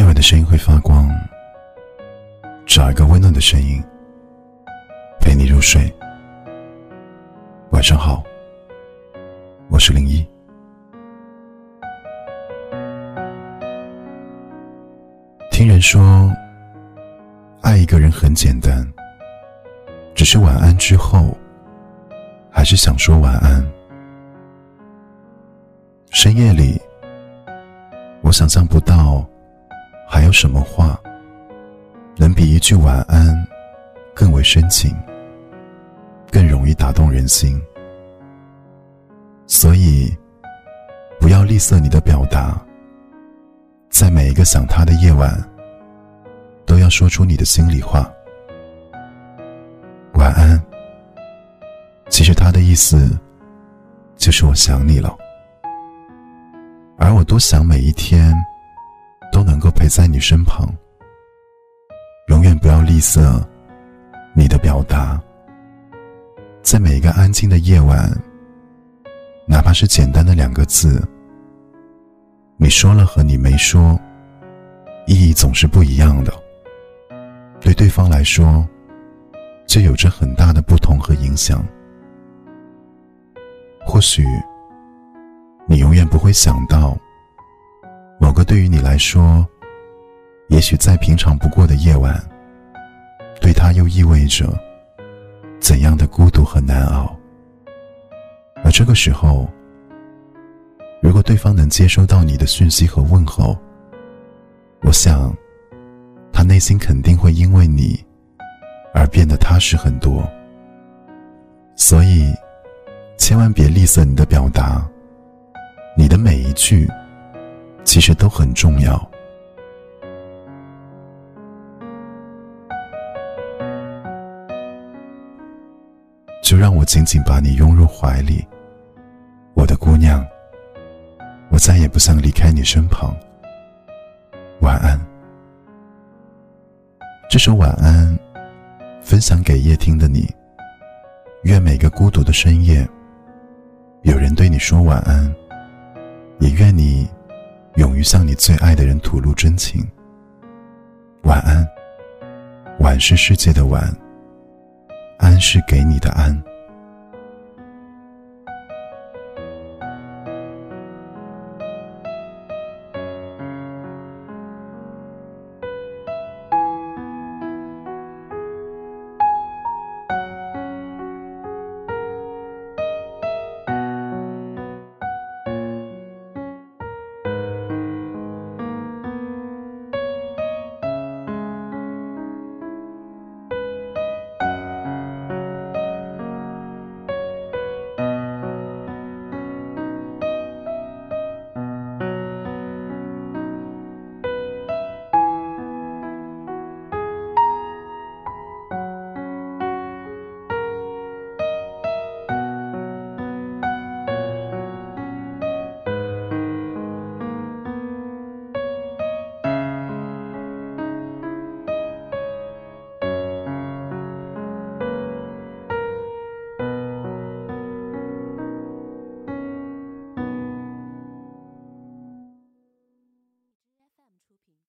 夜晚的声音会发光，找一个温暖的声音陪你入睡。晚上好，我是零一。听人说，爱一个人很简单，只是晚安之后，还是想说晚安。深夜里，我想象不到。还有什么话，能比一句晚安更为深情，更容易打动人心？所以，不要吝啬你的表达，在每一个想他的夜晚，都要说出你的心里话。晚安。其实他的意思，就是我想你了，而我多想每一天。都能够陪在你身旁，永远不要吝啬你的表达。在每一个安静的夜晚，哪怕是简单的两个字，你说了和你没说，意义总是不一样的。对对方来说，就有着很大的不同和影响。或许，你永远不会想到。某个对于你来说，也许再平常不过的夜晚，对他又意味着怎样的孤独和难熬？而这个时候，如果对方能接收到你的讯息和问候，我想，他内心肯定会因为你而变得踏实很多。所以，千万别吝啬你的表达，你的每一句。其实都很重要，就让我紧紧把你拥入怀里，我的姑娘。我再也不想离开你身旁。晚安。这首晚安，分享给夜听的你。愿每个孤独的深夜，有人对你说晚安。也愿你。勇于向你最爱的人吐露真情。晚安。晚是世界的晚，安是给你的安。